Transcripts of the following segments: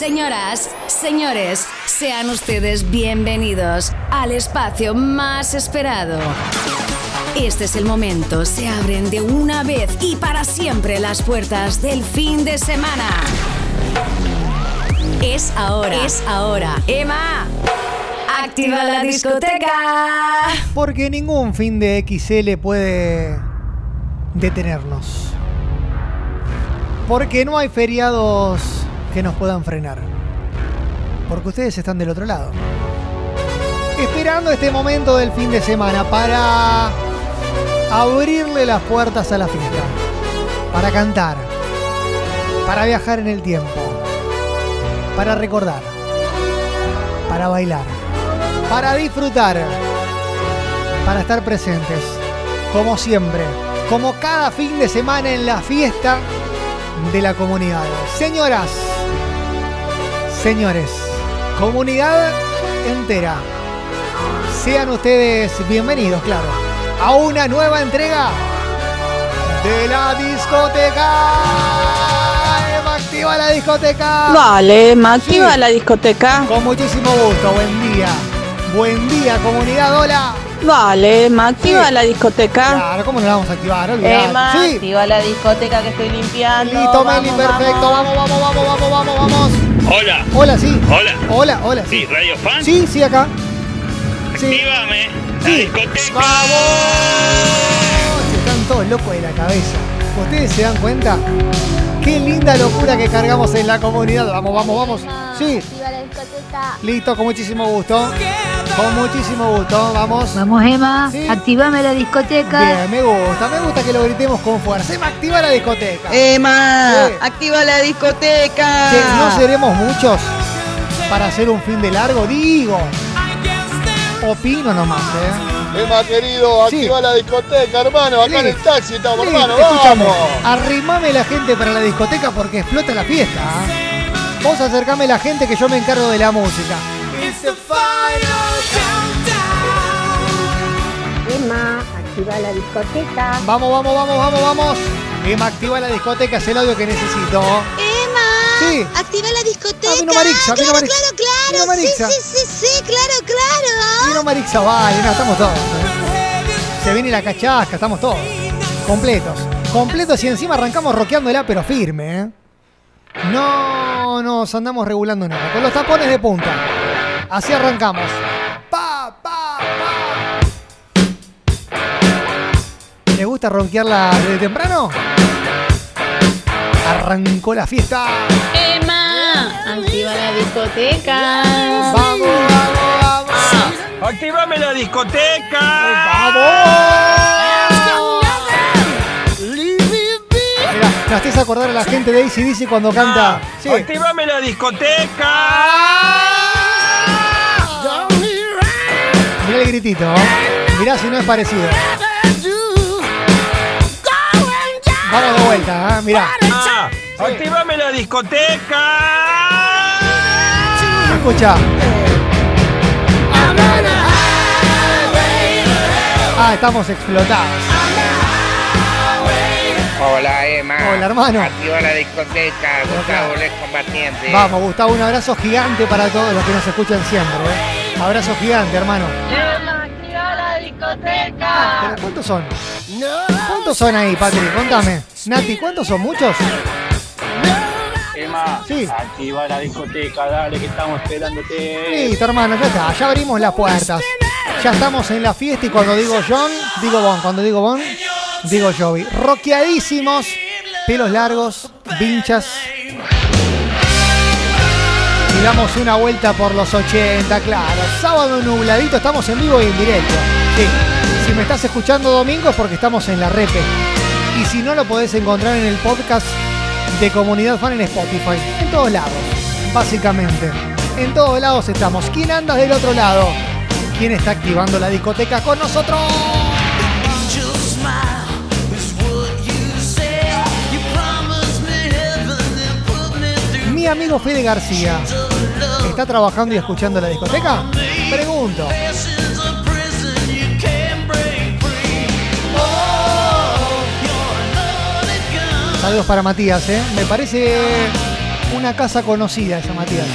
Señoras, señores, sean ustedes bienvenidos al espacio más esperado. Este es el momento, se abren de una vez y para siempre las puertas del fin de semana. Es ahora, es ahora. Emma, activa la discoteca. Porque ningún fin de XL puede detenernos. Porque no hay feriados que nos puedan frenar. Porque ustedes están del otro lado. Esperando este momento del fin de semana para abrirle las puertas a la fiesta. Para cantar. Para viajar en el tiempo. Para recordar. Para bailar. Para disfrutar. Para estar presentes. Como siempre. Como cada fin de semana en la fiesta de la comunidad. Señoras, señores, comunidad entera, sean ustedes bienvenidos, claro, a una nueva entrega de la discoteca. Emma, activa la discoteca. Vale, me activa Sí. la discoteca. Con muchísimo gusto, buen día. Buen día, comunidad, hola. Vale, me activa Sí. la discoteca. Claro, ¿cómo no la vamos a activar? Olvidate. Emma, Sí. activa la discoteca que estoy limpiando. Listo, Meli, perfecto. vamos. Vamos, vamos, vamos, vamos, vamos, vamos. Hola, Hola, sí. hola. Hola, hola, sí. Radio Fan. Sí, sí, acá. Sí. Actívame. La Sí. discoteca. ¡Vamos! Están todos locos de la cabeza. ¿Ustedes se dan cuenta? Qué linda locura que cargamos en la comunidad. Vamos, vamos, vamos. Sí, Activa la discoteca. listo, con muchísimo gusto. Con muchísimo gusto, vamos. Vamos, Emma, Sí. activame la discoteca. Bien, me gusta, me gusta que lo gritemos con fuerza. Emma, activa la discoteca. Emma, Sí. activa la discoteca. Que no seremos muchos para hacer un fin de largo, digo. Opino nomás, ¿eh? Emma querido, Sí. activa la discoteca, hermano. Acá en el taxi estamos, hermano. escúchame, Vamos. arrimame la gente para la discoteca porque explota la fiesta. ¿ah? Vos acercame la gente que yo me encargo de la música. Emma, activa la discoteca. Vamos, vamos, vamos, vamos, vamos. Emma, activa la discoteca, es el audio que necesito. Sí. activa la discoteca. Ah, vino Marixa, vino claro, Marixa. claro, claro. Vino Marixa. Sí, sí, sí, sí, claro, claro. Vino Marixa, vale, no, estamos todos. ¿eh? Se viene la cachasca, estamos todos. Completos. Completos y encima arrancamos roqueándola, pero firme, ¿eh? No nos andamos regulando nada. Con los tapones de punta. Así arrancamos. Pa, pa, pa. ¿Les gusta ronquearla desde temprano? Arrancó la fiesta. Activa la discoteca. Vamos, vamos, vamos. Actívame la discoteca. Mira, me haces acordar a la gente de ACDC cuando canta. Sí. Actívame la discoteca. Mirá el gritito. Mirá si no es parecido. Vamos de vuelta, ¿eh? mirá. Ah, Actívame la discoteca. Escucha. Ah, estamos explotados. Hola Emma. Hola, hermano. Activa la discoteca. Gustavo Les Combatiente. Vamos, Gustavo, un abrazo gigante para todos los que nos escuchan siempre. ¿eh? Abrazo gigante, hermano. Emma, activa la discoteca. ¿Pero cuántos son? ¿Cuántos son ahí, Patri? Contame. Nati, ¿cuántos son? ¿Muchos? Emma, Sí. activa la discoteca. Dale, que estamos esperándote. Listo, hermano, ya está. Ya abrimos las puertas. Ya estamos en la fiesta y cuando digo John, digo Bon. Cuando digo Bon, digo Jovi. Roqueadísimos, pelos largos, vinchas. Y damos una vuelta por los 80, claro. Sábado nubladito, estamos en vivo y en directo. Sí. Si me estás escuchando domingo es porque estamos en la repe. Y si no, lo podés encontrar en el podcast de Comunidad Fan en Spotify. En todos lados, básicamente. En todos lados estamos. ¿Quién anda del otro lado? ¿Quién está activando la discoteca con nosotros? Mi amigo Fede García. ¿Está trabajando y escuchando la discoteca? Pregunto. Saludos para Matías, ¿eh? Me parece Una casa conocida esa Matías.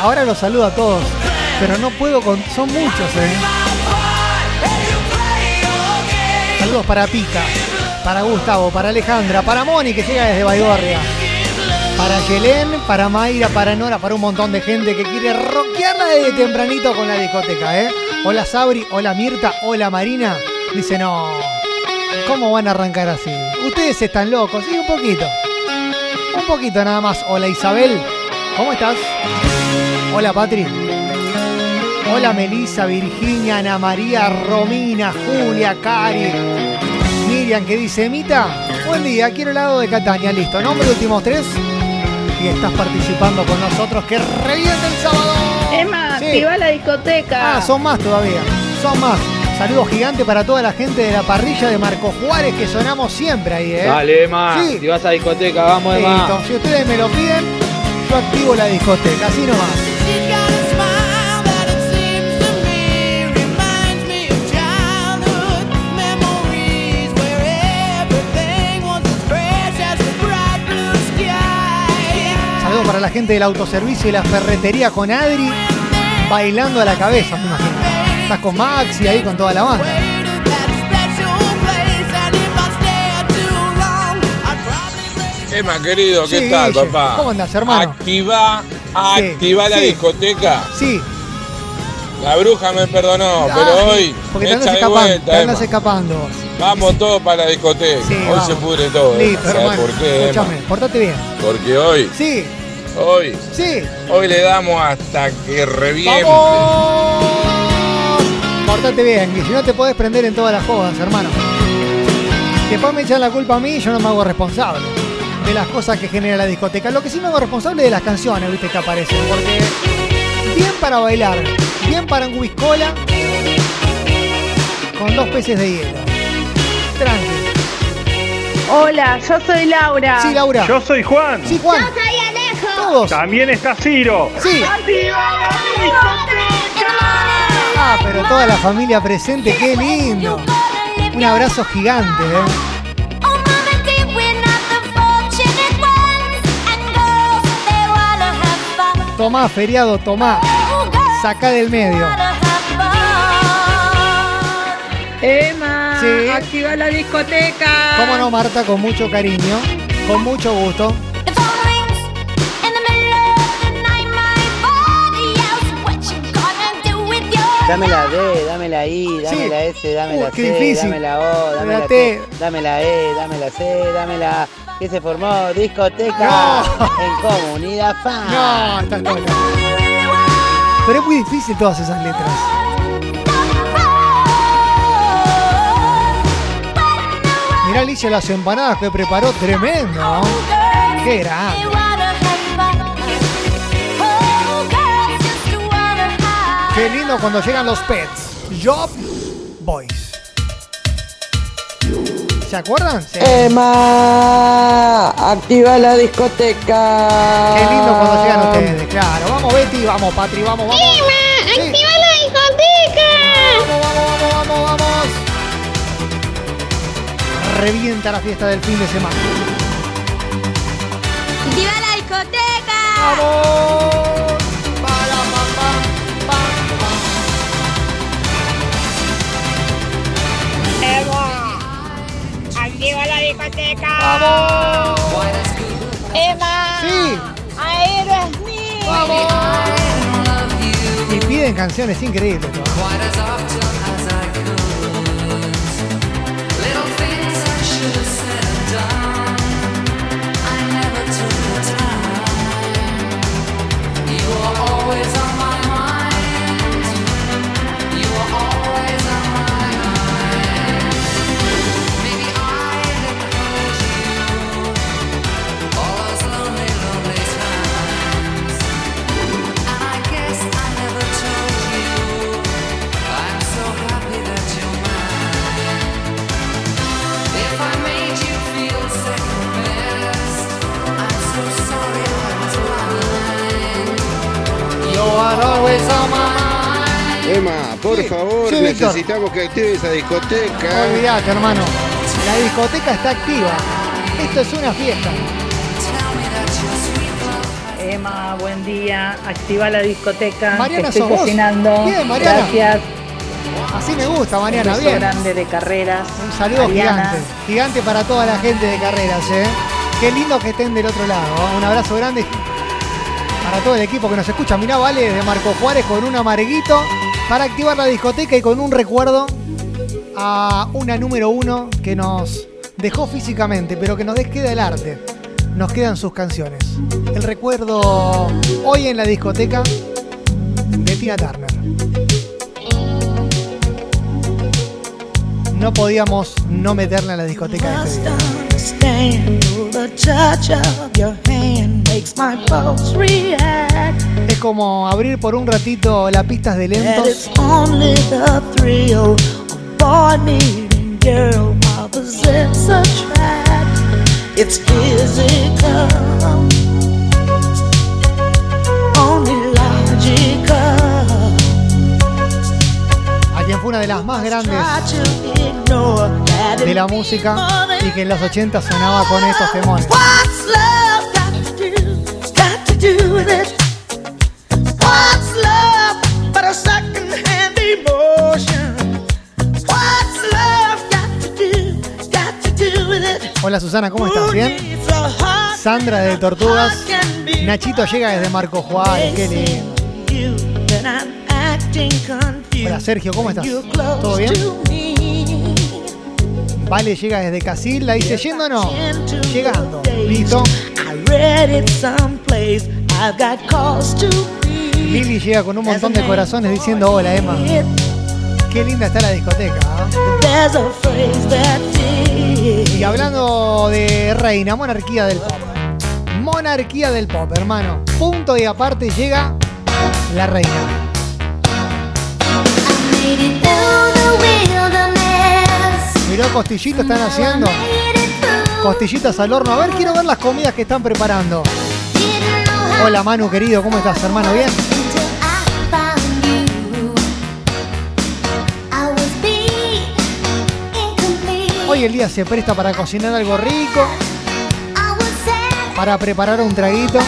Ahora los saludo a todos, pero no puedo con. Son muchos, eh. Saludos para Pica, para Gustavo, para Alejandra, para Moni que llega desde Baigorria, para Yelén, para Mayra, para Nora, para un montón de gente que quiere rockearla desde tempranito con la discoteca, ¿eh? Hola Sabri, hola Mirta, hola Marina. Dice, no, ¿cómo van a arrancar así? Ustedes están locos, sí, un poquito. Un poquito nada más. Hola Isabel, ¿cómo estás? Hola Patri. Hola Melissa, Virginia, Ana María, Romina, Julia, Cari, Miriam que dice, Mita, buen día, quiero helado de Catania, listo, nombre últimos tres y estás participando con nosotros, que reviente el sábado. Emma, Sí. activa la discoteca. Ah, son más todavía, son más. Saludos gigante para toda la gente de la parrilla de Marco Juárez que sonamos siempre ahí, ¿eh? Dale, Emma. Sí. Si vas a discoteca, vamos, Listo, Emma. si ustedes me lo piden, yo activo la discoteca, así nomás. Para la gente del autoservicio y la ferretería con Adri bailando a la cabeza, me imagino. Estás con Maxi ahí con toda la banda. Emma, querido, ¿qué Sí, tal, Guille. papá? ¿Cómo andás, hermano? Activa, activa la sí. discoteca. Sí, La bruja me perdonó, pero Ah, hoy porque me te andas escapando, vuelta, te andas escapando. Vamos todos para la discoteca. Hoy vamos. se pudre todo. Listo, ¿Sabes por qué? Escúchame, portate bien. Porque hoy, Sí, hoy, sí. hoy le damos hasta que reviente. ¡Vamos! Portate bien, y si no te podés prender en todas las jodas, hermano. Después me echan la culpa a mí yo no me hago responsable de las cosas que genera la discoteca. Lo que sí me hago responsable es de las canciones, viste, que aparecen. Porque bien para bailar, bien para un whiskola con dos peces de hielo. Tranqui. Hola, yo soy Laura. Sí, Laura. Yo soy Juan. Sí, Juan. Todos. También está Ciro. Sí. Ah, pero toda la familia presente, qué lindo. Un abrazo gigante, ¿eh? Tomá, feriado, tomá. Sacá del medio. Emma, Sí. activa la discoteca. Cómo no, Marta, con mucho cariño, con mucho gusto. Dame la D, dame la I, dame Sí. la S, dame Uh, la C, dame la O, dame La la, T. T, dame la E, dame la C, dame la... ¿Qué se formó? Discoteca No. en Comunidad Fan. No, estás loca. Pero es muy difícil todas esas letras. Mirá Alicia las empanadas que preparó, tremendo. Qué grande. Qué lindo cuando llegan los pets. Job Boys. ¿Se acuerdan? Sí. Emma, activa la discoteca. Qué lindo cuando llegan ustedes, claro. Vamos Betty, vamos Patri, vamos, vamos. Sí. ¡Activa la discoteca! Vamos, vamos, vamos, vamos, vamos. Revienta la fiesta del fin de semana. ¡Activa la discoteca! ¡Vamos! ¡Vamos! Emma. ¡Sí! Aerosmith. ¡Vamos! Y piden canciones increíbles. ¿no? Emma, por favor, Sí, necesitamos que active esa discoteca. Olvídate, hermano. La discoteca está activa. Esto es una fiesta. Emma, buen día. Activa la discoteca. Mariana, estoy sos vos. cocinando. Bien, Mariana. Gracias. Así me gusta, Mariana. Un beso Bien. grande de carreras. Un saludo Mariana. gigante. Gigante para toda la gente de carreras, ¿eh? Qué lindo que estén del otro lado. ¿eh? Un abrazo grande para todo el equipo que nos escucha. Mirá, vale, de Marco Juárez con un amarguito para activar la discoteca y con un recuerdo a una número uno que nos dejó físicamente, pero que nos queda el arte. Nos quedan sus canciones. El recuerdo hoy en la discoteca de Tina Turner. No podíamos no meterla en la discoteca de este. Es como abrir por un ratito las pistas de lentos. It's physical, only logical. Fue una de las más grandes de la música y que en los 80 sonaba con estos temones. Hola Susana, ¿cómo estás? ¿Bien? Sandra de Tortugas. Nachito llega desde Marco Juárez, qué lindo. Hola Sergio, ¿cómo estás? ¿Todo bien? Vale llega desde Casil, la dice yendo o no. Llegando. Listo. Lili llega con un montón de corazones diciendo hola Emma. Qué linda está la discoteca. ¿ah? Y hablando de reina, monarquía del pop. Monarquía del pop, hermano. Punto y aparte llega la reina. Miró costillitas están haciendo. Costillitas al horno. A ver, quiero ver las comidas que están preparando. Hola Manu, querido, ¿cómo estás, hermano? ¿Bien? Hoy el día se presta para cocinar algo rico, para preparar un traguito.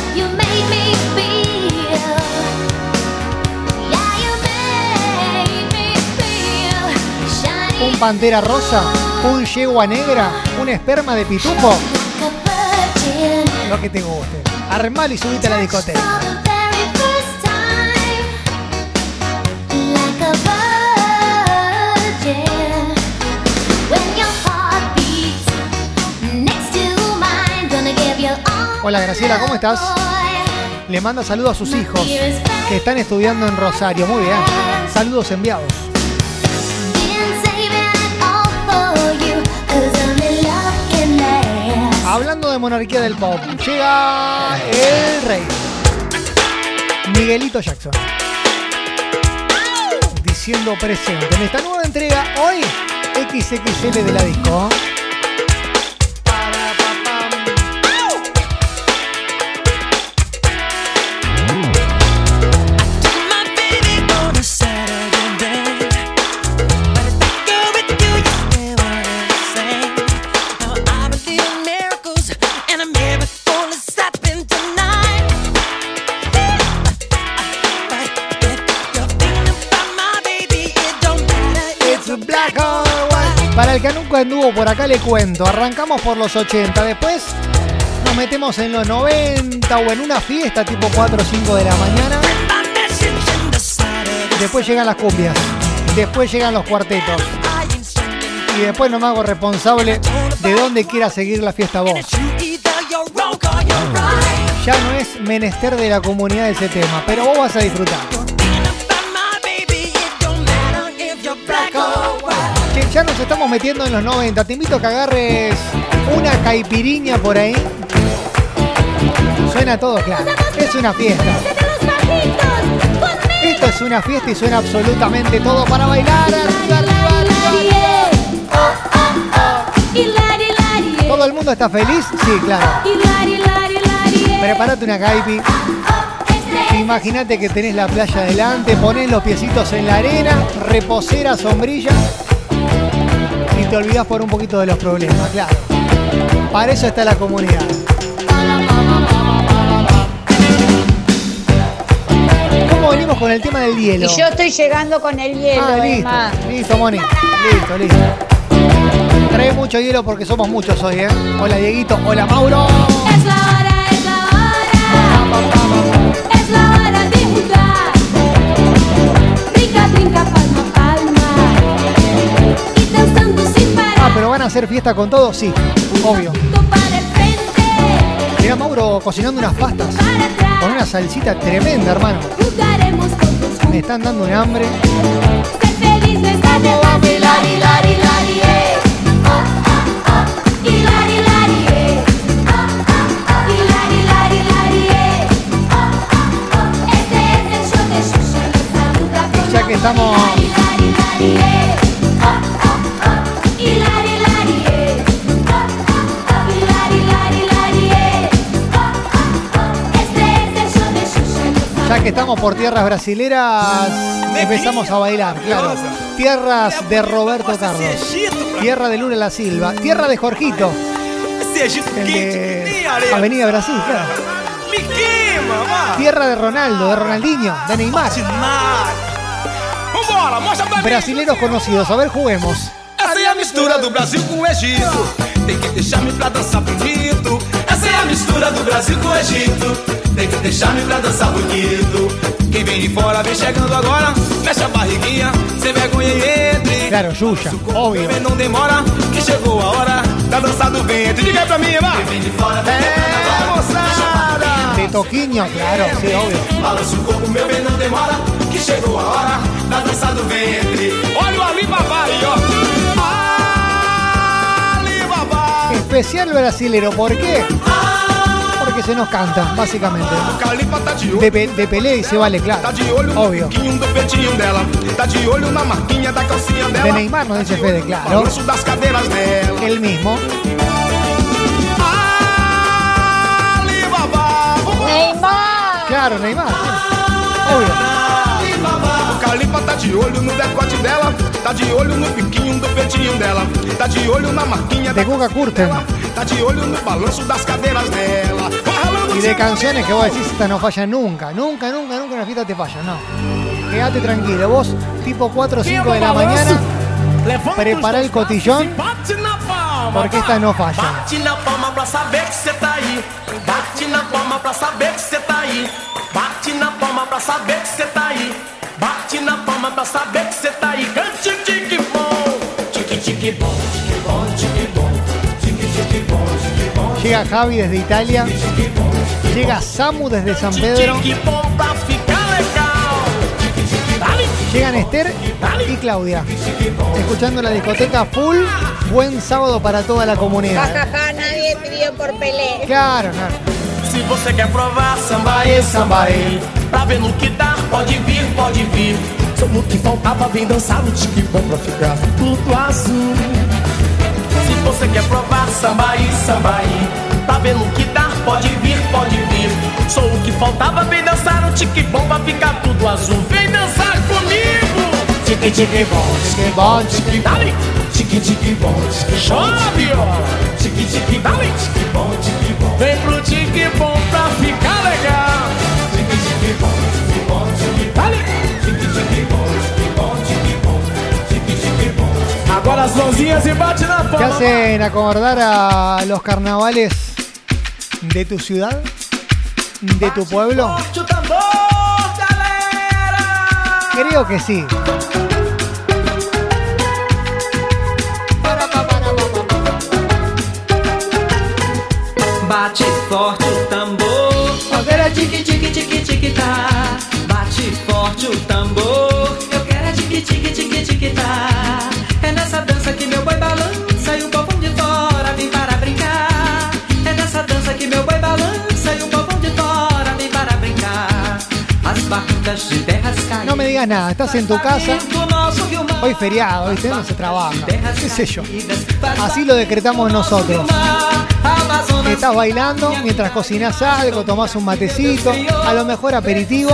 Un pantera rosa, un yegua negra, un esperma de pitufo. Lo que te guste. Armalo y subite a la discoteca. Hola Graciela, ¿cómo estás? Le manda saludos a sus hijos que están estudiando en Rosario. Muy bien. Saludos enviados. Monarquía del pop, llega el rey. Miguelito Jackson. Diciendo presente. En esta nueva entrega, hoy, XXL de la disco. Que nunca anduvo por acá le cuento, arrancamos por los 80, después nos metemos en los 90 o en una fiesta tipo 4 o 5 de la mañana. Después llegan las cumbias, después llegan los cuartetos. Y después no me hago responsable de dónde quiera seguir la fiesta vos. Ya no es menester de la comunidad ese tema, pero vos vas a disfrutar. Ya nos estamos metiendo en los 90. Te invito a que agarres una caipiriña por ahí. Suena todo claro. Es una fiesta. Esto es una fiesta y suena absolutamente todo para bailar. ¿Todo el mundo está feliz? Sí, claro. Prepárate una caipi. Imagínate que tenés la playa adelante, ponés los piecitos en la arena, reposera, sombrilla te olvidás por un poquito de los problemas, claro. Para eso está la comunidad. ¿Cómo venimos con el tema del hielo? Y yo estoy llegando con el hielo, Ah, listo, Emma. listo, Moni. Listo, listo. Trae mucho hielo porque somos muchos hoy, ¿eh? Hola, Dieguito. Hola, Mauro. Es la hora, es la hora. Es la hora de jugar. Brinca, brinca, pero van a hacer fiesta con todo, sí, obvio. Mira Mauro cocinando unas pastas con una salsita tremenda, hermano. Me están dando un hambre. Ser felices, vamos a Ya que estamos por tierras brasileras, empezamos a bailar, claro. Tierras de Roberto Carlos. Tierra de Lula La Silva. Tierra de Jorgito. El de Avenida Brasil, claro. Tierra de Ronaldo, de Ronaldinho, de Neymar. Brasileros conocidos. A ver, juguemos. Essa é a mistura do Brasil com o Egito. Tem que deixar-me pra dançar bonito. Essa é a mistura do Brasil com o Egito. Tem deixar-me pra dançar bonito. Quem vem de fora vem chegando agora. Fecha a barriguinha, sem vergonha e entre. Claro, Xuxa, obvio. Vem, não demora, que chegou a hora da dança do ventre. Diga aí pra mim, vai. Quem vem de fora vem É, moçada. De Toquinho, claro, sí, obvio. Balança o corpo, meu bem, não demora, que chegou a hora da dança do ventre. Olha o Alibaba aí, ó. Alibaba. Especial brasilero, ¿por qué? Porque se nos canta, tá de pe- de pelea y se vale, claro. Obvio. de Neymar, nos dice Fede, claro. El mismo. Neymar. Claro, Neymar. sí. Obvio. Tá de olho no decote dela. Tá de olho no biquinho do peitinho dela. Tá de olho na marquinha De da Guga Kurten. Tá de olho no balanço das cadeiras dela. Y de canciones que vos decís, esta no falla nunca. Nunca, nunca, nunca en la fiesta te falla, no. Quédate tranquilo. Vos, tipo 4 o 5 de la mañana, prepara el cotillón porque esta no falla. Bate na palma pra saber que cê tá aí. Bate na palma pra saber que cê tá aí. Bate na palma pra saber que cê tá aí. Cante o tique bom. Tique tique bom, tique bom, tique bom. Tique tique bom, tique bom. Llega Javi desde Italia. Llega Samu desde San Pedro. Llegan Esther y Claudia. Escuchando la discoteca full. Buen sábado para toda la comunidad. Jajaja, nadie pidió por Pelé. Claro, claro. Se você quer provar samba e samba Pra ver no que dá, pode vir, pode vir. Só no que faltava, vem dançar no tique bom pra ficar tudo azul Se você quer provar samba e samba aí. Pra ver no que dá, pode vir, pode vir. Sou o que faltava, vem dançar no tique bom pra ficar tudo azul. Vem dançar comigo. Tique tique bom, tique bom, tique dale Tique tique bom, tique ó. Tique tique dale, tique bom, tique bom. Vem pro tique bom pra ficar legal Agora as mãozinhas e bate na ¿Te palma hacen acordar a los carnavales de tu ciudad? ¿De tu pueblo? Creo que sí. Bate forte No me digas nada, estás en tu casa. Hoy feriado, ¿viste? No se trabaja. ¿Qué sé yo? Así lo decretamos nosotros. Estás bailando mientras cocinas algo, tomás un matecito, a lo mejor aperitivo.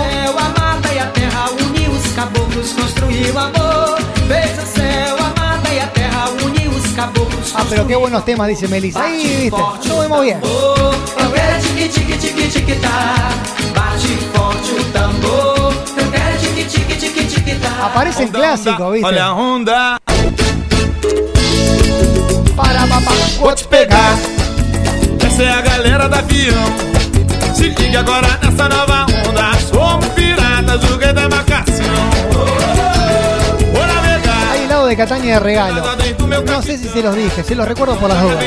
Ah, pero qué buenos temas, dice Melissa. Ahí, viste, nos vemos bien. Eu quero tique tique tique tique tá. Bate forte o tambor. Eu quero tique tique tique tique tá. Aparecen clásicos, viste. Olha a onda, Para, papá. vou te pegar. Essa é a galera da avião. Se liga agora nessa nova onda. Somos piratas, joguei da marcação. De Cataña de regalo. No sé si se los dije, se los recuerdo por las dudas.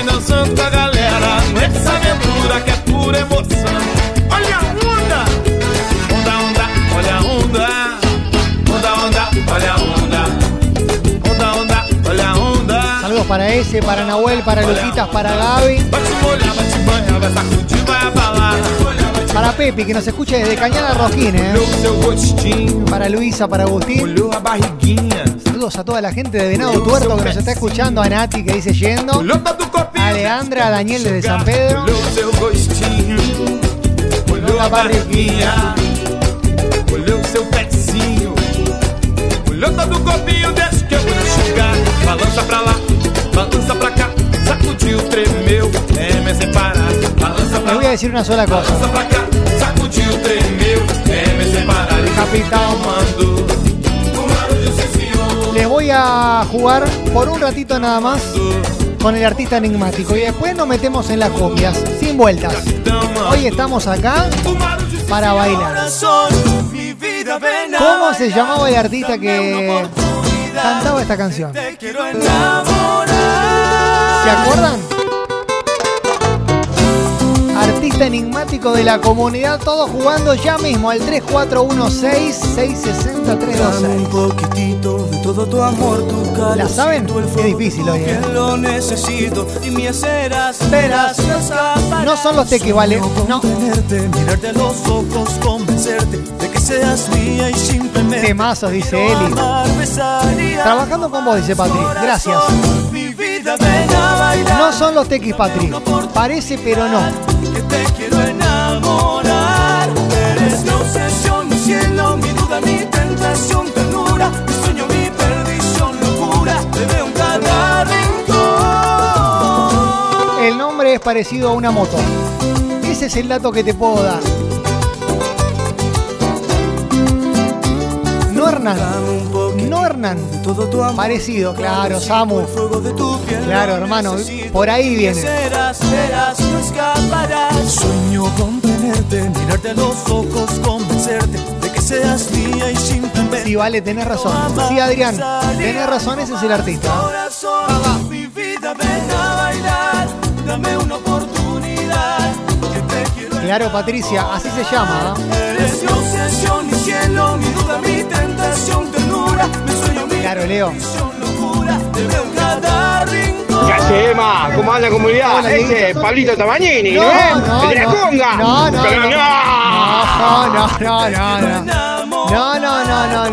Saludos para ese, para Nahuel, para Luquitas, para Gaby, para Pepi, que nos escucha desde Cañada Rojín, ¿eh? Para Luisa, para Agustín. Saludos a toda la gente de Venado Tuerto que nos está escuchando, a Nati que dice yendo, a Leandra, a Daniel desde San Pedro, a barriguinha, olhou o seu pezinho, olhou todo o corpinho, deixa que eu vou te chegar. Balança pra lá, balança pra cá, sacudiu, tremeu, é sem parar. Balança les pra voy a lá, decir una sola cosa. balança pra cá, sacudiu, tremeu, é sem parar. E Capitão. mando, o barulho se senhor. Les voy a jugar por un ratito nada más con el artista enigmático y después nos metemos en las copias, sin vueltas. Hoy estamos acá para bailar. ¿Cómo se llamaba el artista que cantaba esta canción? ¿Se acuerdan? Artista enigmático de la comunidad, todos jugando ya mismo al 3416-660-326. Un poquitito de todo tu amor, tu calor. ¿La saben? Es difícil hoy, ¿eh? Lo necesito y verás, no son los tequis, ¿vale? No. Mirarte los ojos, convencerte de que seas mía y simplemente. Temazos, dice Eli. Trabajando con vos, dice Patri. Gracias. No son los tequis, Patri. Parece, pero no. Que te quiero enamorar. Eres mi obsesión, mi cielo, mi duda, mi tentación, ternura, mi sueño, mi perdición, locura. Te veo en cada rincón. El nombre es parecido a una moto. Ese es el dato que te puedo dar. No Hernán. No Hernán. Parecido, claro, Samu. Claro, hermano. Por ahí viene. Serás, serás, no escaparás. Sueño con tenerte, mirarte a los ojos, convencerte de que seas mía y simplemente. Sí, vale, tenés razón. Sí, Adrián. Tenés razón, ese es el artista. Corazón, mi vida, ven a bailar. Dame una oportunidad. Que te quiero Claro, Patricia, así se llama. ¿ah? Eres mi obsesión, mi cielo, mi duda, mi tentación, ternura, mi Claro, Leo. ¿Qué hace, Emma? ¿Cómo anda la comunidad? Hola, Ese Dieguito. Pablito Tamagnini, No, ¿eh? no, El de la no. conga. No, no, Pero no. no. No, no, no, no, no. No, no, no, no,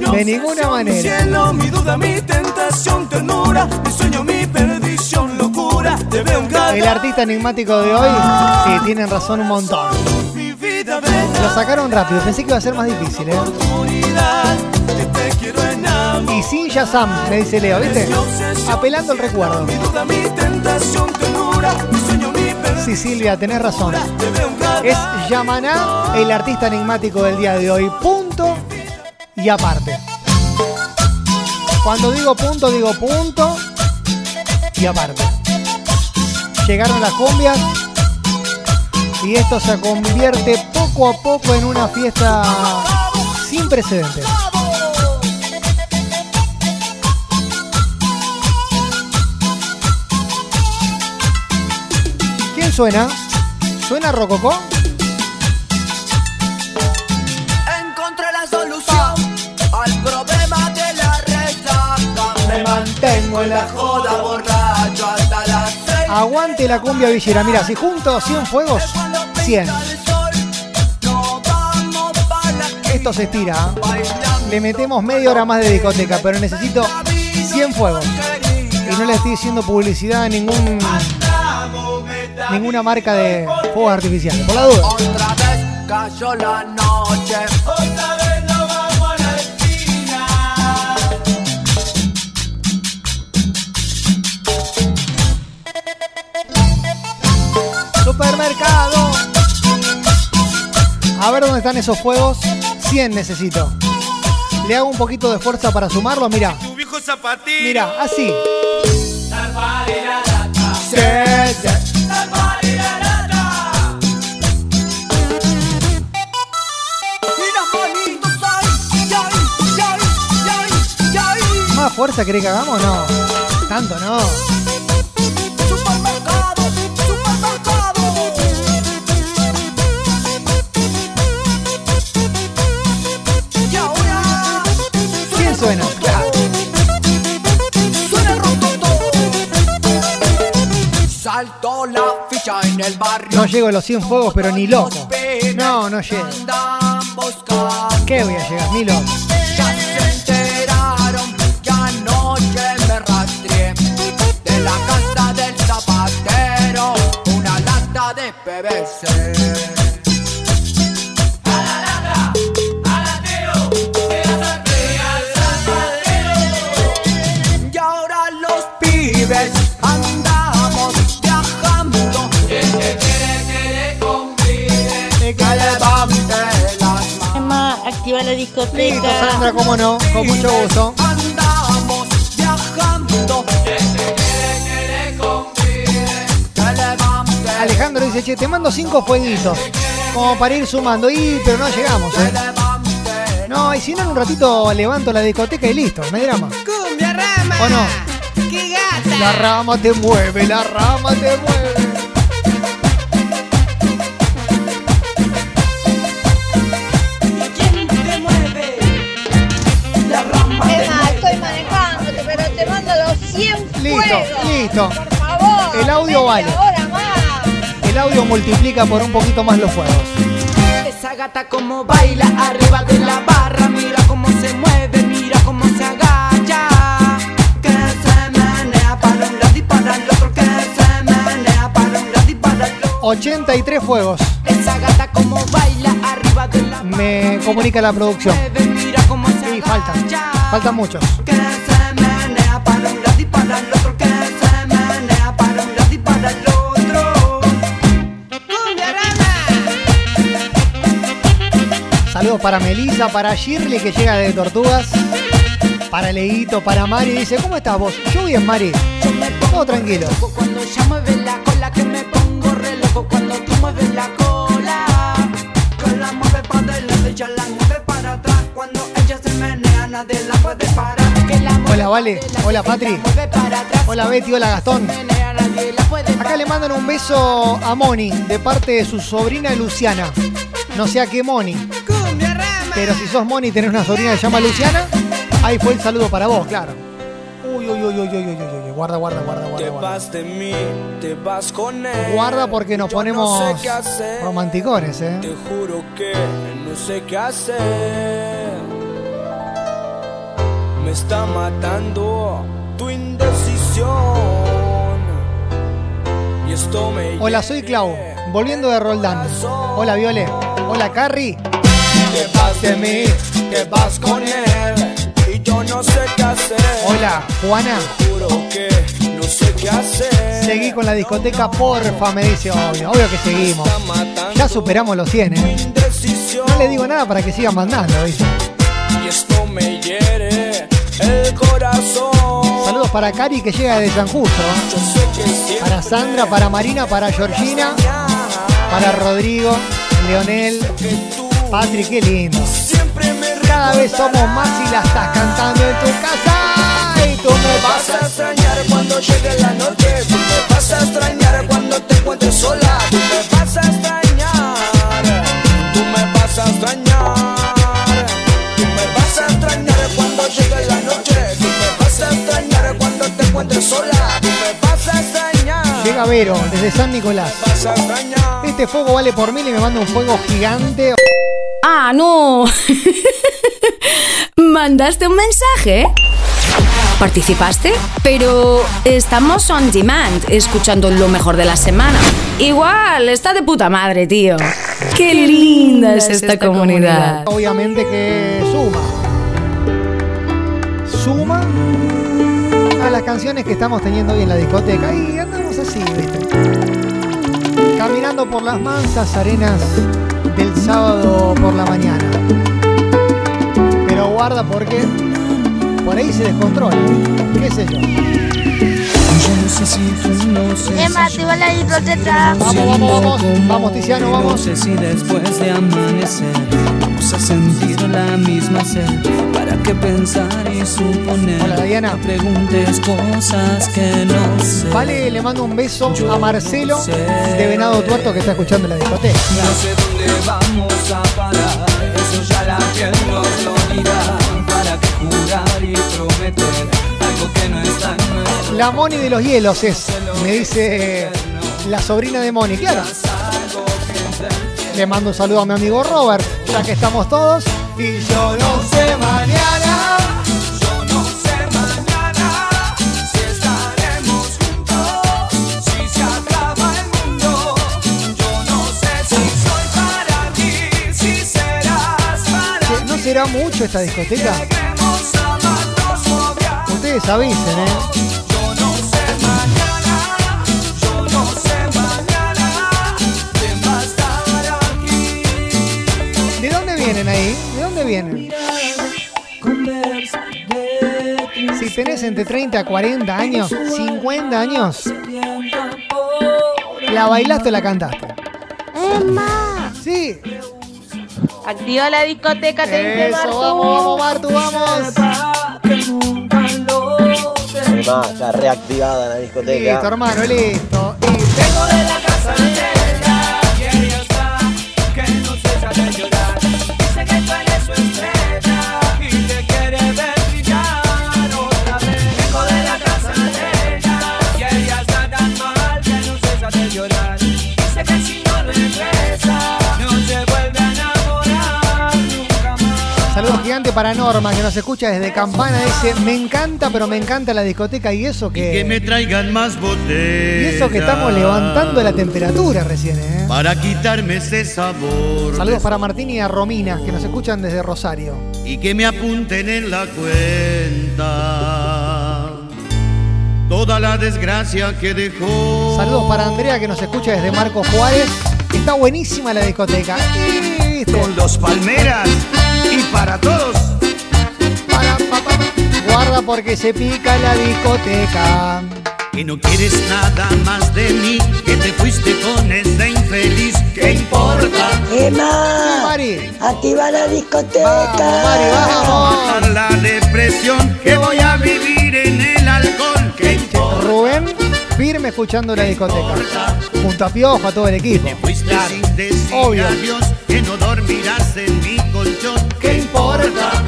no. De ninguna manera. cielo, mi duda, mi tentación, ternura, mi sueño, mi perdición, locura. Te veo en cada El artista enigmático de hoy, sí, tienen razón un montón. Lo sacaron rápido, pensé que iba a ser más difícil, ¿eh? Y sin Shazam, me dice Leo, ¿viste? Apelando al recuerdo. Sí, Silvia, tenés razón. Es Yamaná, el artista enigmático del día de hoy. Punto y aparte. Cuando digo punto, digo punto y aparte. Llegaron las cumbias y esto se convierte poco a poco en una fiesta sin precedentes. Suena? ¿Suena Rococó? Encontré la solución al problema de la resaca. Me mantengo en la joda borracho hasta las seis. Aguante la cumbia villera. Mira, si junto 100 fuegos, 100. Esto se estira. ¿eh? Le metemos media hora más de discoteca, pero necesito 100 fuegos. Y no le estoy diciendo publicidad a ningún ninguna marca de fuegos artificiales, por la duda. Otra vez cayó la noche. Otra vez nos vamos a la esquina. Supermercado. A ver dónde están esos fuegos. 100 necesito. Le hago un poquito de fuerza para sumarlo. Mira, Tu viejo zapatillo. mira, así. Sí, sí. Fuerza querés que hagamos? No. Tanto no. Supermercado, supermercado. Y ahora ¿Quién suena? suena rototo. Saltó la ficha en el barrio. No llego a los 100 fuegos, pero ni loco. No, no llego. ¿Qué voy a llegar? Ni loco. Discoteca. Listo, Sandra, cómo no. Con mucho gusto. Andamos viajando. Alejandro dice, che, te mando 5 fueguitos. Como para ir sumando. Y, pero no llegamos, ¿eh? No, y si no, en un ratito levanto la discoteca y listo, no hay drama. Cumbia rama. ¿O no? ¡Qué gata! La rama te mueve, la rama te mueve. 100 Listo. El audio vale. El audio multiplica por un poquito más los fuegos. Esa gata como baila arriba de la barra, mira cómo se mueve, mira cómo se agacha. Que se menea para un lado y para el otro, que se menea para un lado y para el otro. 83 fuegos, Esa gata como baila arriba de la me comunica la producción. mira cómo se Sí, faltan. Faltan muchos. Saludos para Melissa, para Shirley que llega de Tortugas. Para Leito, para Mari. Dice, ¿cómo estás vos? Yo bien, Mari. Todo tranquilo. Cuando ella mueve la cola que me pongo re loco Cuando tú mueves la cola Que la mueve para adelante, ella la mueve para atrás Cuando ella se menea nadie la puede parar Que la mueve Hola, Vale. Hola, Patri. Hola, Betty. Hola, Gastón. Acá le mandan un beso a Moni de parte de su sobrina Luciana. No sé a qué Moni. Pero si sos Moni y tenés una sobrina que se llama Luciana, ahí fue el saludo para vos, claro. Uy, uy, uy, uy, uy, uy, uy, uy. Guarda, guarda, guarda, guarda. Te vas de mí, te vas con él Guarda porque nos Yo no ponemos sé hacer. romanticones, Te ¿eh? juro que no sé qué hacer. Me está matando tu indecisión. Y esto me Hola, soy Clau, volviendo de Roldán. Hola, Viole. Hola, Carrie. Te vas de mí, te vas con él. Y yo no sé qué hacer. Hola, Juana. Juro que no sé qué hacer. Seguí con la discoteca, porfa, me dice. Obvio, obvio que seguimos. Ya superamos los 100, ¿eh? No le digo nada para que sigan mandando, dice. Y esto me hiere el corazón. Saludos para Cari que llega de San Justo. Para Sandra, para Marina, para Georgina, para Rodrigo, Leonel, Patrick, qué lindo. siempre me Cada vez somos más y la estás cantando en tu casa. Y tú me vas vas a extrañar cuando llegue la noche. Tú me vas a extrañar cuando te encuentres sola. Tú me vas a extrañar. Tú me vas a extrañar. Tú me vas a extrañar cuando llegue la noche. Tú me vas a extrañar cuando te encuentres sola. Llega Vero desde San Nicolás. Este fuego vale por mil y me manda un fuego gigante. Ah, no. ¿Mandaste un mensaje? ¿Participaste? Pero estamos on demand, escuchando lo mejor de la semana. Igual, está de puta madre, tío. Qué linda es esta comunidad. Obviamente que suma. Suma a las canciones que estamos teniendo hoy en la discoteca. Y andamos así, ¿viste? Caminando por las mansas arenas del sábado por la mañana. Pero guarda porque por ahí se descontrola. ¿Qué sé yo? Emma, activa la discoteca. Vamos, vamos, vamos. Vamos, Tiziano, No vamos. sé si después de amanecer vamos a sentir la misma sed. ¿Para qué pensar y suponer? Hola, Diana. No preguntes cosas que no sé. Vale, le mando un beso a Marcelo de Venado Tuerto que está escuchando la discoteca. No sé dónde vamos a parar. Eso ya la piel nos lo dirá. ¿Para qué jurar y prometer algo que no está en nuestro La Moni de los hielos es, me dice la sobrina de Moni, claro. Le mando un saludo a mi amigo Robert, ya que estamos todos. Y yo no sé mañana. Yo no sé mañana si estaremos juntos, si se acaba el mundo. Yo no sé si soy para ti, si serás para que ¿No será mucho esta discoteca? Ustedes avisen, ¿eh? Vienen ahí? ¿De dónde vienen? Si tenés entre 30 a 40 años, 50 años, ¿la bailaste o la cantaste? Emma. Sí. Activa la discoteca, te dice Eso, Martu. vamos, vamos, Martu, vamos. Emma, está reactivada la discoteca. Listo, hermano, listo. Saludos gigante para Norma, que nos escucha desde Campana. Dice, me encanta, pero me encanta la discoteca y eso Que que... me traigan más Y botellas. eso que estamos levantando la temperatura recién, ¿eh? Para quitarme ese sabor. Saludos para Martín y a Romina, que nos escuchan desde Rosario. Y que me apunten en la cuenta. Toda la desgracia que dejó. Saludos para Andrea, que nos escucha desde Marcos Juárez. Está buenísima la discoteca. Y, ¿viste? Con los palmeras. Y para todos. Para. Guarda porque se pica la discoteca. Que no quieres nada más de mí. Que te fuiste con esa infeliz. ¿Qué importa? Emma. Mari. Activa la discoteca. Vamos, Mari, vamos. Matar la depresión. Que voy a vivir en el alcohol. ¿Qué importa? Rubén, firme escuchando la discoteca. Junto a Piojo, a todo el equipo. Fuiste sin decir Obvio. adiós, que no dormirás en mi colchón. ¿Qué importa?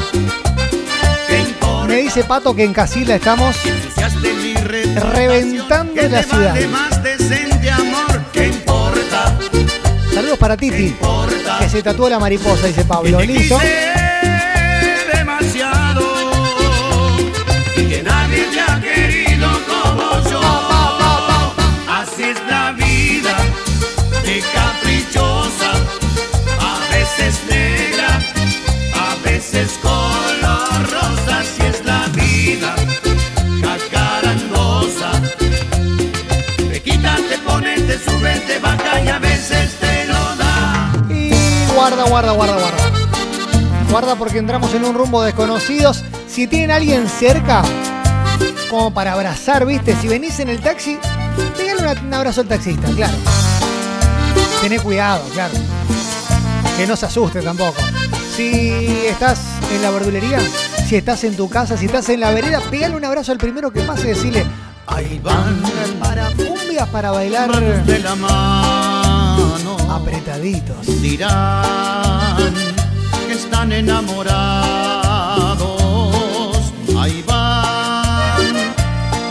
¿Qué importa? Me dice Pato que en Casilla estamos Reventando la ciudad. Saludos para Titi, que se tatuó la mariposa, dice Pablo. Listo. demasiado y que nadie te y guarda, guarda, guarda, guarda. Guarda porque entramos en un rumbo desconocidos. Si tienen a alguien cerca, como para abrazar, ¿viste? Si venís en el taxi, pégale una- un abrazo al taxista, claro. Tené cuidado, claro. Que no se asuste tampoco. Si estás en la verdulería, si estás en tu casa, si estás en la vereda, pégale un abrazo al primero que pase y decirle, Ahí van para bailar manos de la mano. apretaditos. Dirán que están enamorados. Ahí van,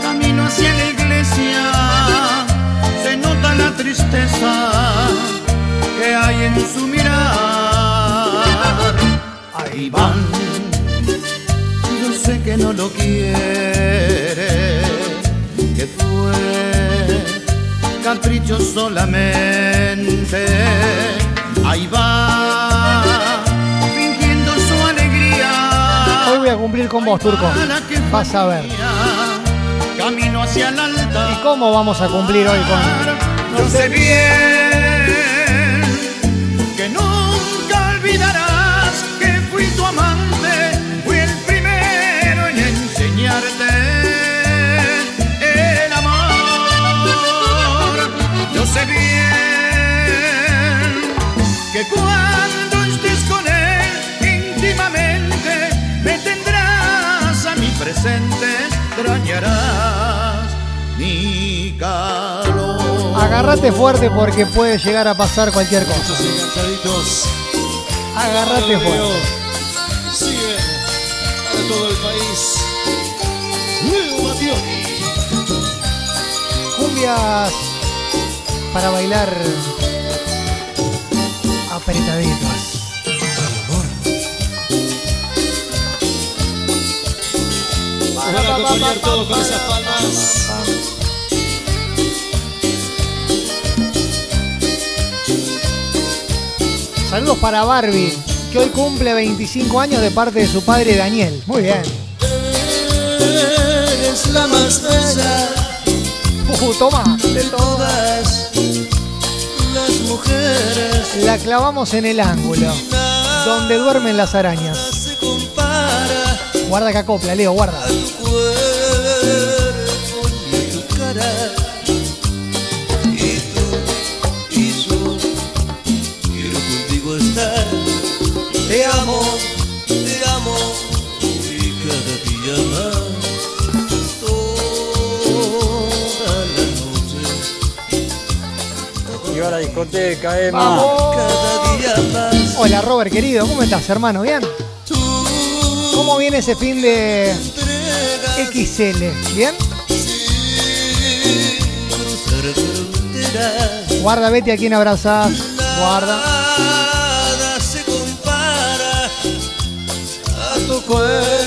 camino hacia la iglesia. Se nota la tristeza que hay en su mirar. Ahí van, yo sé que no lo quiere, que fue capricho solamente. Ahí va, fingiendo su alegría. Hoy voy a cumplir con vos, Turco. Vas a ver. Camino hacia el altar. ¿Y cómo vamos a cumplir hoy con.? Yo sé bien sé bien que cuando estés con él íntimamente me tendrás a mi presente, extrañarás mi calor. Agárrate fuerte porque puede llegar a pasar cualquier cosa. Agárrate fuerte. Sigue para todo el país. Cumbias para bailar apretaditos. Nos van a acompañar todos con esas palmas. Saludos para Barbie, que hoy cumple 25 años de parte de su padre Daniel. Muy bien. Eres la más bella Uh, toma. de todas mujeres. La clavamos en el ángulo, donde duermen las arañas. Guarda que acopla, Leo, guarda. a tu discoteca, Emma. Vamos. Cada día más. Hola Robert, querido, ¿cómo estás, hermano? ¿Bien? ¿Cómo viene ese fin de XL? ¿Bien? Guarda, Betty, a quién abrazás. Guarda. Nada se compara a tu cuerpo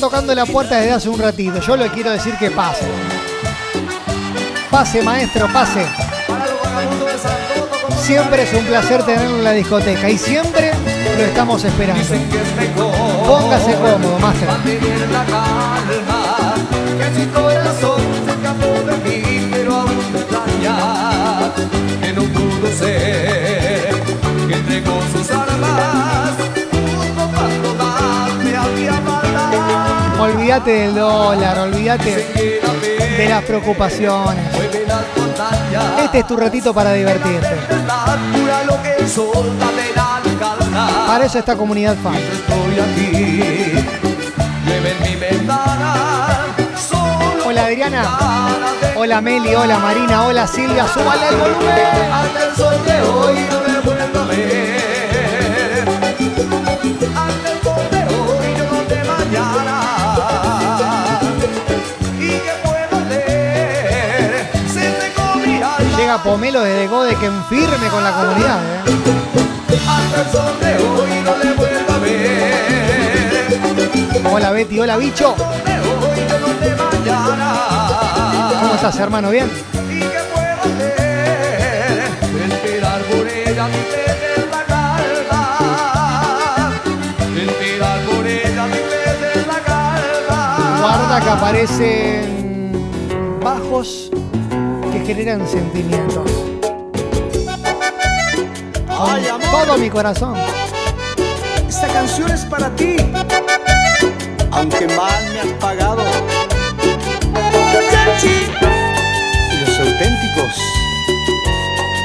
tocando la puerta desde hace un ratito. Yo le quiero decir que pase. Pase, maestro, pase. Siempre es un placer tenerlo en la discoteca y siempre lo estamos esperando. Póngase cómodo, maestro. Olvídate del dólar, olvídate de las preocupaciones. Este es tu ratito para divertirte. Para eso esta comunidad fan. Hola Adriana. Hola Meli, hola Marina, hola Silvia. Súbale el volumen. Llega Pomelo desde Gode que en firme con la comunidad. ¿eh? Hasta el sol de hoy no le vuelvo a ver. Hola Betty, hola bicho. ¿Cómo estás, hermano? ¿Bien? ¿Y qué puedo hacer? Respirar por ella mi Guarda que aparecen bajos que generan sentimientos. Con todo mi corazón. Esta canción es para ti. Aunque mal me has pagado. Y los auténticos.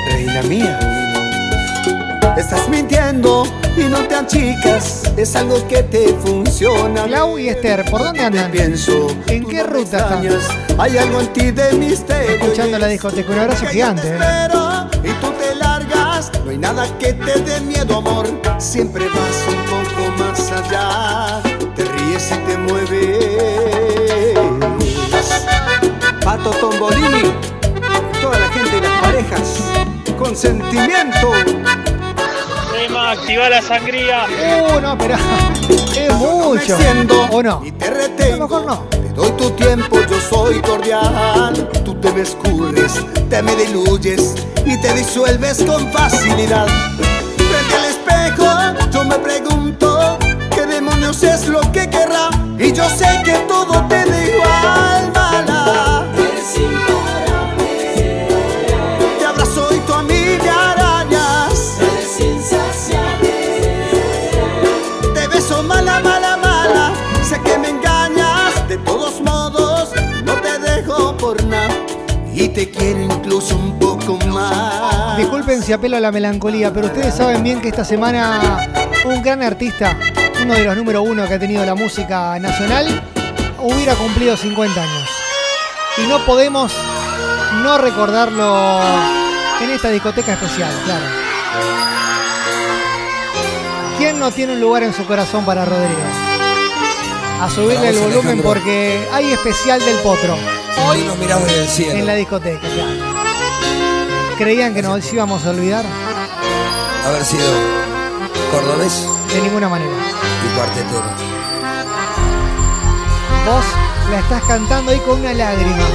Reina mía. Estás mintiendo y no te achicas. Es algo que te funciona. Clau y Esther, ¿por dónde andan? Pienso. ¿En qué ruta están? Hay algo en ti de misterio. Escuchando la discoteca. Un abrazo gigante. ¿eh? Y tú te largas Nada que te dé miedo, amor. Siempre vas un poco más allá. Te ríes y te mueves. Pato Tombolini, toda la gente y las parejas, con sentimiento. Emma, activa la sangría. Uh, no, pero es mucho. ¿O no? Y te retengo. Te doy tu tiempo, yo soy cordial. Tú te me escurres, te me diluyes y te disuelves con facilidad. Frente al espejo, yo me pregunto qué demonios es lo que querrá. Y yo sé que todo te da igual, mala. Te quiero incluso un poco más. Disculpen si apelo a la melancolía, pero ustedes saben bien que esta semana un gran artista, uno de los número uno que ha tenido la música nacional, hubiera cumplido 50 años. Y no podemos no recordarlo en esta discoteca especial, claro. ¿Quién no tiene un lugar en su corazón para Rodrigo? A subirle el volumen porque hay especial del potro. Hoy nos miramos desde el cielo. En la discoteca, claro. ¿Creían que nos íbamos a olvidar? Haber sido cordobés De ninguna manera. y cuartetero. Vos la estás cantando ahí con una lágrima.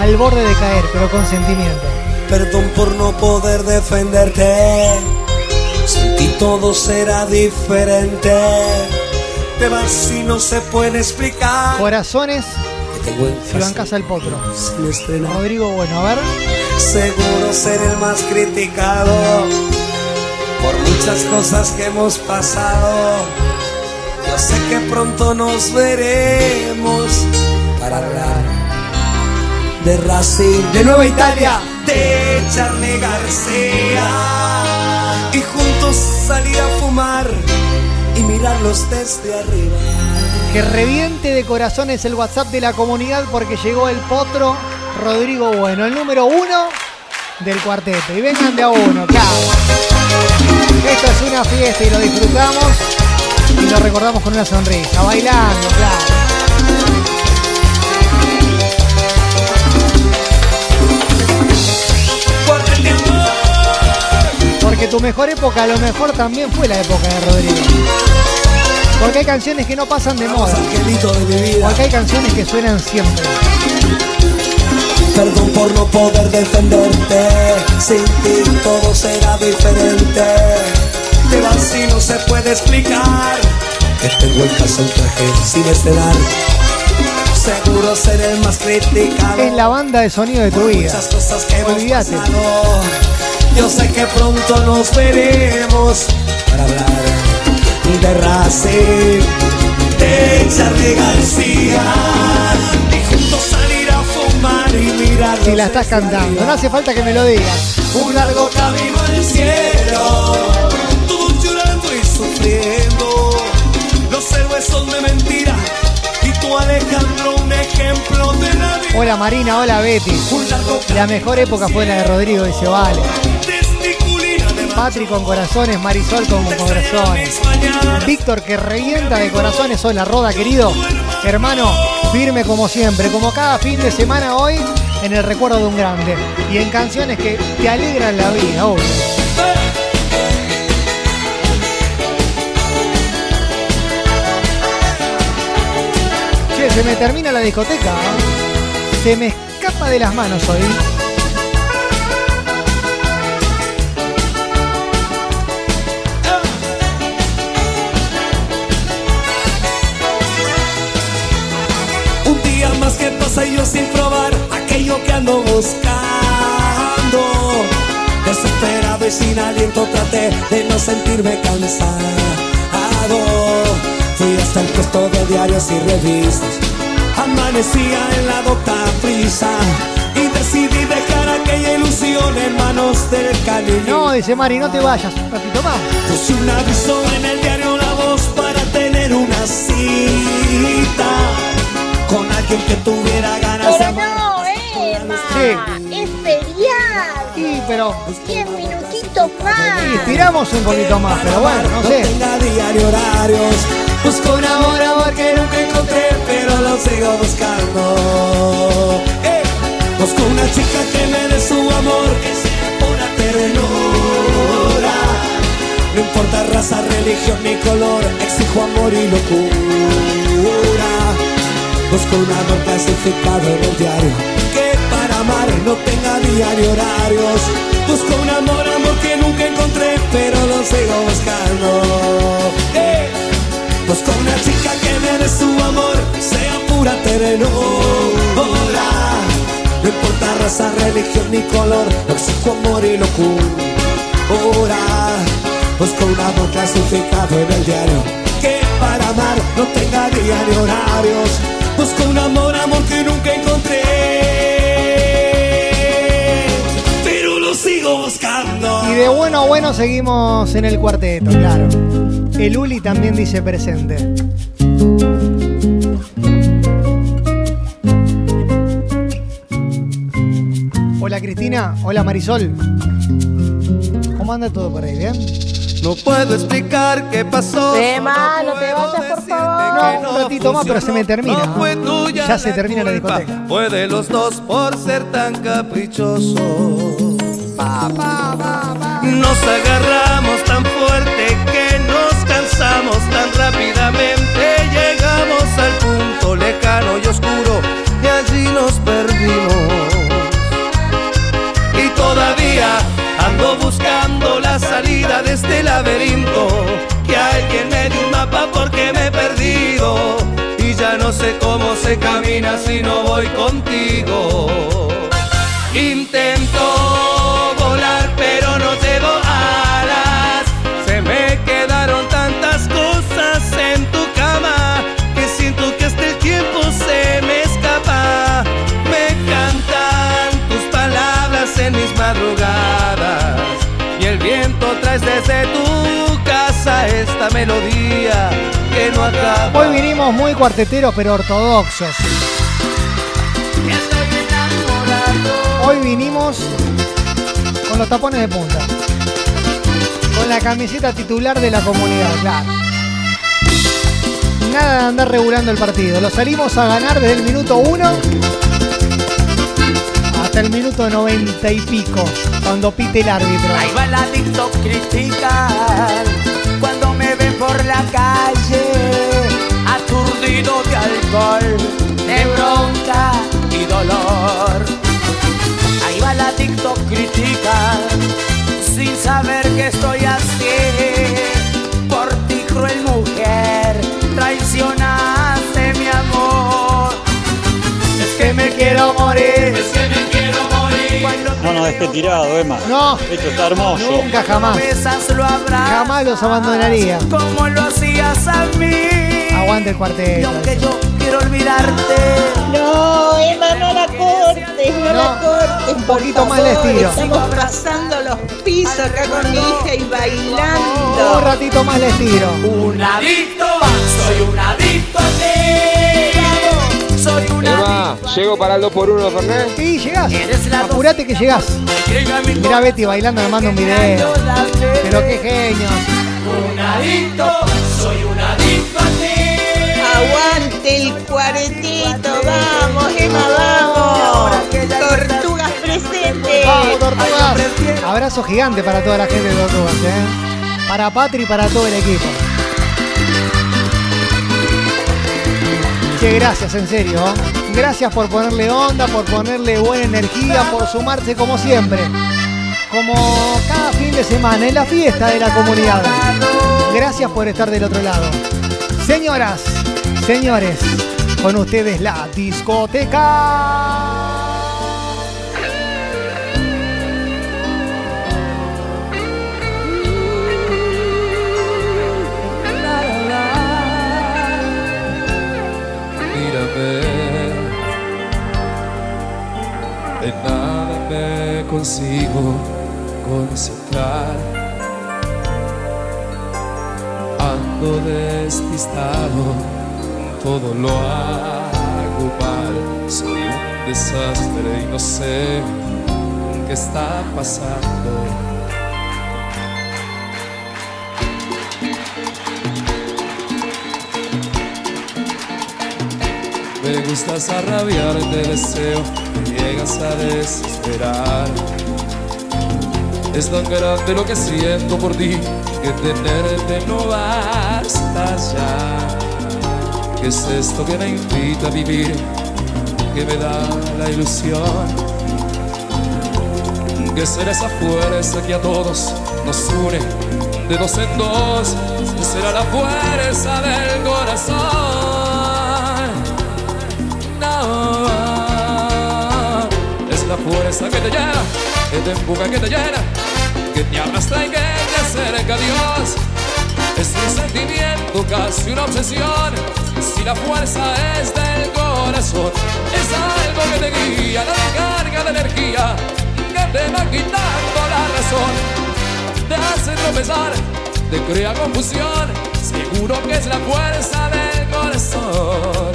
Al borde de caer, pero con sentimiento. Perdón por no poder defenderte. Sin ti todo será diferente. Te vas y no se puede explicar. Corazones, Van casa al potro. Rodrigo, bueno, a ver. Seguro ser el más criticado por muchas cosas que hemos pasado. Yo sé que pronto nos veremos para hablar de Racing, de Nueva Italia, de Charlie García y juntos salir a fumar y mirarlos desde arriba. Que reviente de corazones el WhatsApp de la comunidad porque llegó el potro Rodrigo Bueno, el número uno del cuarteto. Y vengan de a uno, claro. Esto es una fiesta y lo disfrutamos y lo recordamos con una sonrisa, bailando, claro. Porque tu mejor época a lo mejor también fue la época de Rodrigo. Porque hay canciones que no pasan de moda. Porque hay canciones que suenan siempre. Perdón por no poder defenderte. Sin ti todo será diferente. Te vas y no se puede explicar. Que tengo un traje sin estrenar. Seguro ser el más criticado. Es la banda de sonido de tu vida. Que Olvídate. Yo sé que pronto nos veremos para hablar de Racing, de Charlie García y juntos salir a fumar y mirar. Si la estás cantando, no hace falta que me lo digas. Un largo camino al cielo, todos llorando y sufriendo. Los héroes son de mentira y tú Alejandro un ejemplo de la vida. Hola Marina, hola Betty. La mejor época fue la de Rodrigo, dice Vale. Patri con corazones, Marisol con corazones. Víctor que revienta de corazones. Hola Roda, querido. Hermano, firme como siempre, como cada fin de semana hoy en el recuerdo de un grande. Y en canciones que te alegran la vida, obvio. Se me termina la discoteca. ¿eh? Se me escapa de las manos hoy. Sin probar aquello que ando buscando. Desesperado y sin aliento traté de no sentirme cansado. Fui hasta el puesto de diarios y revistas. Amanecía en la docta prisa y decidí dejar aquella ilusión en manos del cariño. No, dice Mari, no te vayas, un ratito más. Puse un aviso en el diario La Voz para tener una cita alguien que tuviera ganas de Pero no, Emma. Es feriado. Sí, pero. 10 minutitos más. Y estiramos un poquito más, pero bueno, no sé. tenga diario horarios. Busco un amor, amor que nunca encontré, pero lo sigo buscando. Eh, Busco una chica que me dé su amor, que sea pura ternura. No importa raza, religión ni color, exijo amor y locura. Busco un amor clasificado en el diario, que para amar no tenga diario horarios. Busco un amor, amor que nunca encontré, pero lo sigo buscando. Eh, Busco una chica que me dé su amor, sea pura ternura. No importa raza, religión ni color, exijo amor y locura. Busco un amor clasificado en el diario, que para amar no tenga día ni horarios. Busco un amor, amor que nunca encontré, pero lo sigo buscando. Y de bueno a bueno seguimos en el cuarteto, claro. El Uli también dice presente. Hola Cristina, hola Marisol. ¿Cómo anda todo por ahí? ¿Bien? No puedo explicar qué pasó. Emma, no te vayas, por favor. No, un ratito más, pero se me termina. Ya se termina la discoteca. Fue de los dos por ser tan caprichoso. Nos agarramos tan fuerte que nos cansamos tan rápidamente. Llegamos al punto lejano y oscuro y allí nos perdimos. Y todavía ando buscando la salida de este laberinto. Que alguien me dé un mapa porque me he perdido. Y ya no sé cómo se camina si no voy contigo. Intento melodía que no acaba. Hoy vinimos muy cuarteteros, pero ortodoxos. Hoy vinimos con los tapones de punta. Con la camiseta titular de la comunidad, claro. Nada de andar regulando el partido. Lo salimos a ganar desde el minuto 1 hasta el minuto 90 y pico, cuando pite el árbitro. Ahí va la TikTok por la calle, aturdido de alcohol, de bronca y dolor. Ahí va la TikTok criticar sin saber que estoy así. Por ti, cruel mujer, traicionaste mi amor. Es que me quiero morir, es que me quiero No nos dejes tirado, Emma. No. Esto está hermoso. Nunca jamás. Jamás los abandonaría. como lo hacías a mí. Aguante el Y cuarteto. aunque yo quiero olvidarte, No, Emma, no la cortes, no, la cortes. Un poquito más le estiro. Estamos pasando los pisos acá con mi hija y Un bailando. ratito más les tiro. un adicto, soy un adicto a ti. Llego para el 2 por 1 Fernet. Y llegás. Apurate que llegás. Mira a Betty bailando, me manda un video. Pero qué genio. Un adicto, soy un adicto a ti. Aguante el cuaretito, vamos, Emma, vamos. Tortugas presentes. Vamos, Tortugas. Abrazo gigante para toda la gente de Tortugas, ¿eh? Para Patri y para todo el equipo. Che, gracias, en serio. Gracias por ponerle onda, por ponerle buena energía, por sumarse como siempre. Como cada fin de semana, en la fiesta de la comunidad. Gracias por estar del otro lado. Señoras, señores, con ustedes la discoteca. Consigo concentrar. Ando despistado, todo lo hago mal. Soy un desastre y no sé que está pasando. Me gustas a rabiar, te deseo, me llegas a desesperar. Es tan grande lo que siento por ti, que tenerte no basta ya. ¿Qué es esto que me invita a vivir? Que me da la ilusión. Que será esa fuerza que a todos nos une de dos en dos. Será la fuerza del corazón. La fuerza que te llena, que te empuja, que te llena, que te arrastra y que te acerca a Dios. Es un sentimiento, casi una obsesión. Si la fuerza es del corazón, es algo que te guía, la carga de energía, que te va quitando la razón, te hace tropezar, te crea confusión. Seguro que es la fuerza del corazón.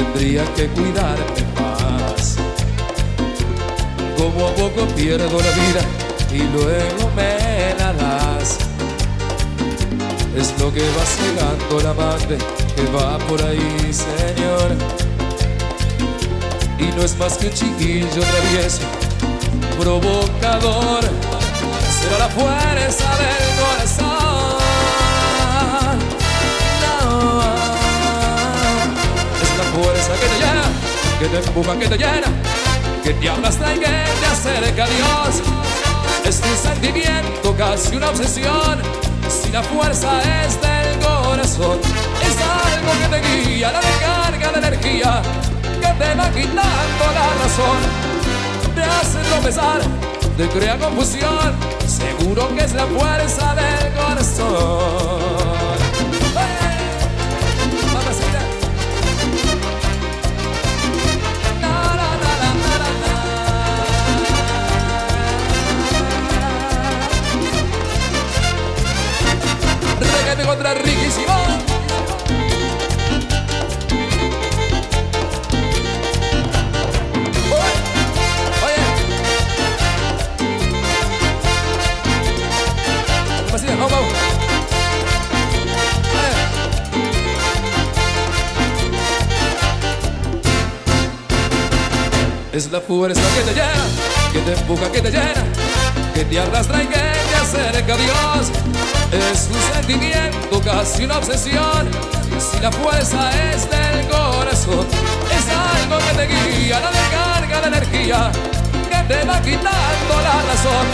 Tendría que cuidarme más. Como a poco pierdo la vida y luego me la das. Es lo que va cegando la amante que va por ahí, Señor. Y no es más que un chiquillo travieso, provocador. Será la fuerza del corazón. No. Fuerza que te llena, que te empuja, que te llena, que te arrastra y que te acerca a Dios. Es un sentimiento, casi una obsesión. Si la fuerza es del corazón, es algo que te guía, la descarga de energía, que te va quitando la razón. Te hace tropezar, te crea confusión. Seguro que es la fuerza del corazón. Contra. Oye. Es la fuerza que te llena, que te empuja, que te llena, que te arrastra y que te acerca a Dios. Es un sentimiento, casi una obsesión. Si la fuerza es del corazón, es algo que te guía, la descarga de energía, que te va quitando la razón.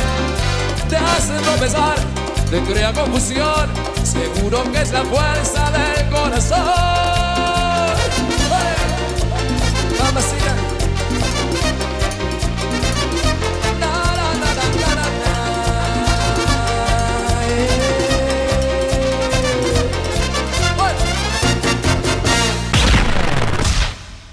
Te hace tropezar, te crea confusión. Seguro que es la fuerza del corazón.